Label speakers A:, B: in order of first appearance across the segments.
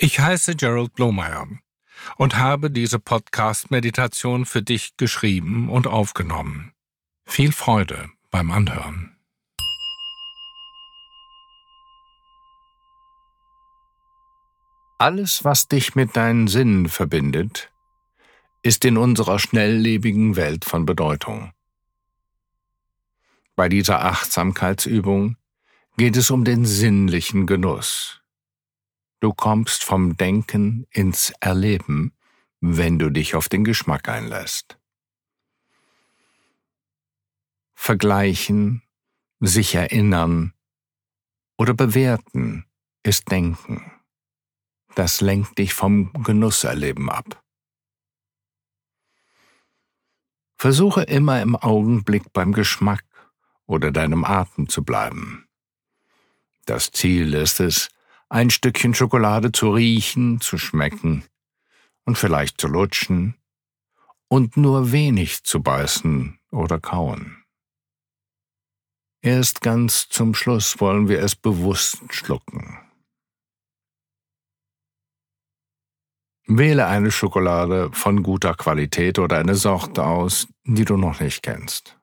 A: Ich heiße Gerald Blomeyer und habe diese Podcast-Meditation für dich geschrieben und aufgenommen. Viel Freude beim Anhören. Alles, was dich mit deinen Sinnen verbindet, ist in unserer schnelllebigen Welt von Bedeutung. Bei dieser Achtsamkeitsübung geht es um den sinnlichen Genuss. Du kommst vom Denken ins Erleben, wenn du dich auf den Geschmack einlässt. Vergleichen, sich erinnern oder bewerten ist Denken. Das lenkt dich vom Genusserleben ab. Versuche immer im Augenblick beim Geschmack oder deinem Atem zu bleiben. Das Ziel ist es, ein Stückchen Schokolade zu riechen, zu schmecken und vielleicht zu lutschen und nur wenig zu beißen oder kauen. Erst ganz zum Schluss wollen wir es bewusst schlucken. Wähle eine Schokolade von guter Qualität oder eine Sorte aus, die du noch nicht kennst.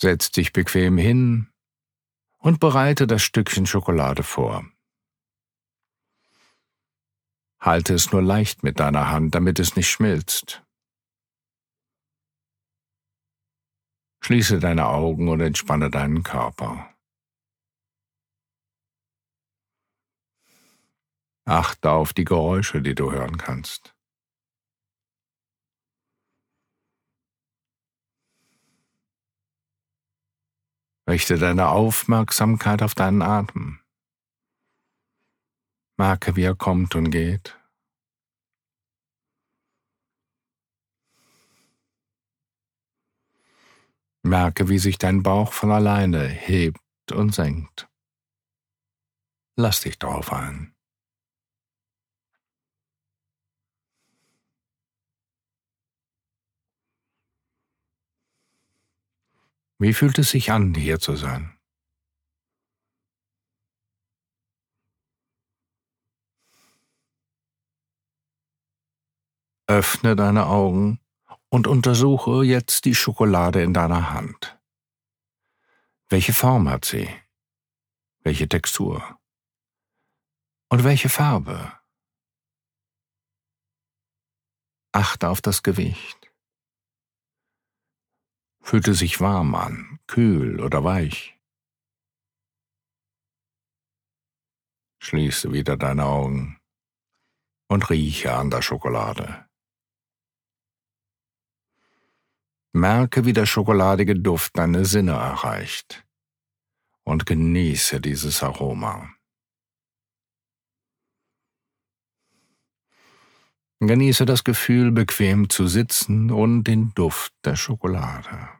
A: Setz dich bequem hin und bereite das Stückchen Schokolade vor. Halte es nur leicht mit deiner Hand, damit es nicht schmilzt. Schließe deine Augen und entspanne deinen Körper. Achte auf die Geräusche, die du hören kannst. Richte deine Aufmerksamkeit auf deinen Atem. Merke, wie er kommt und geht. Merke, wie sich dein Bauch von alleine hebt und senkt. Lass dich darauf ein. Wie fühlt es sich an, hier zu sein? Öffne deine Augen und untersuche jetzt die Schokolade in deiner Hand. Welche Form hat sie? Welche Textur? Und welche Farbe? Achte auf das Gewicht fühlte sich warm an, kühl oder weich. Schließe wieder deine Augen und rieche an der Schokolade. Merke, wie der schokoladige Duft deine Sinne erreicht und genieße dieses Aroma. Genieße das Gefühl, bequem zu sitzen und den Duft der Schokolade.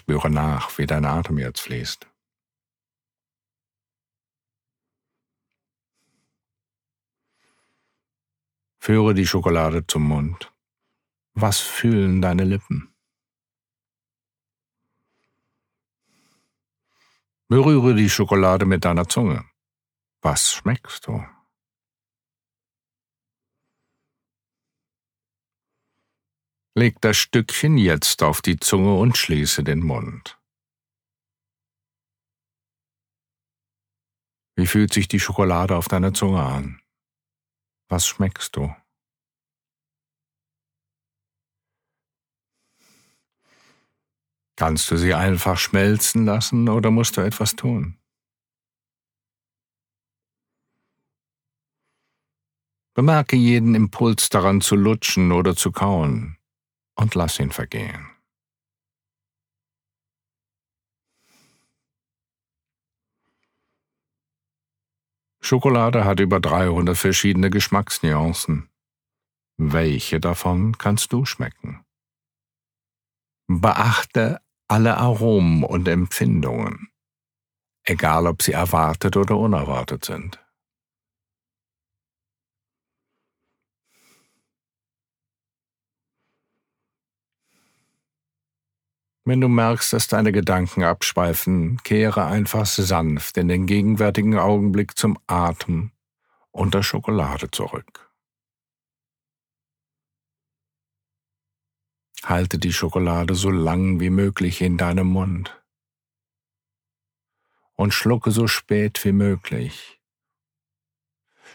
A: Spüre nach, wie dein Atem jetzt fließt. Führe die Schokolade zum Mund. Was fühlen deine Lippen? Berühre die Schokolade mit deiner Zunge. Was schmeckst du? Leg das Stückchen jetzt auf die Zunge und schließe den Mund. Wie fühlt sich die Schokolade auf deiner Zunge an? Was schmeckst du? Kannst du sie einfach schmelzen lassen oder musst du etwas tun? Bemerke jeden Impuls daran zu lutschen oder zu kauen und lass ihn vergehen. Schokolade hat über 300 verschiedene Geschmacksnuancen. Welche davon kannst du schmecken? Beachte alle Aromen und Empfindungen, egal ob sie erwartet oder unerwartet sind. Wenn du merkst, dass deine Gedanken abschweifen, kehre einfach sanft in den gegenwärtigen Augenblick zum Atem und der Schokolade zurück. Halte die Schokolade so lang wie möglich in deinem Mund und schlucke so spät wie möglich.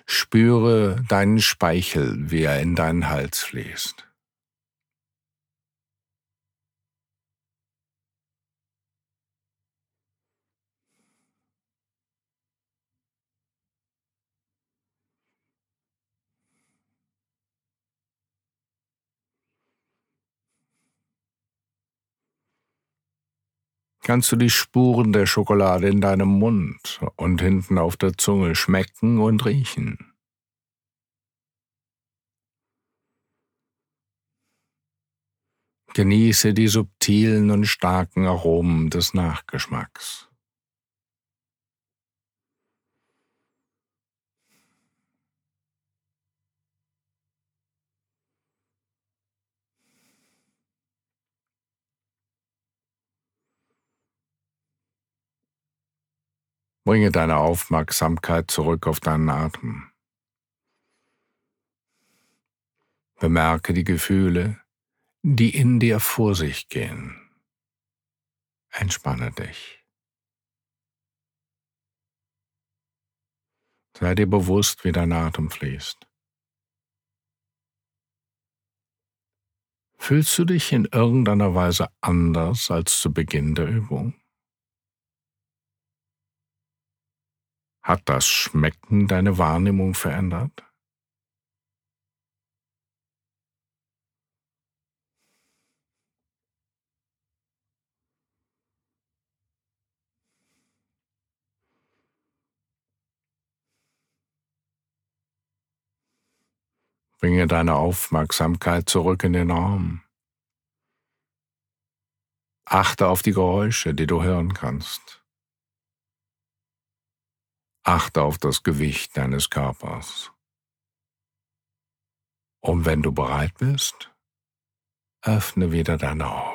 A: Spüre deinen Speichel, wie er in deinen Hals fließt. Kannst du die Spuren der Schokolade in deinem Mund und hinten auf der Zunge schmecken und riechen. Genieße die subtilen und starken Aromen des Nachgeschmacks. Bringe deine Aufmerksamkeit zurück auf deinen Atem. Bemerke die Gefühle, die in dir vor sich gehen. Entspanne dich. Sei dir bewusst, wie dein Atem fließt. Fühlst du dich in irgendeiner Weise anders als zu Beginn der Übung? Hat das Schmecken deine Wahrnehmung verändert? Bringe deine Aufmerksamkeit zurück in den Raum. Achte auf die Geräusche, die du hören kannst. Achte auf das Gewicht deines Körpers. Und wenn du bereit bist, öffne wieder deine Augen.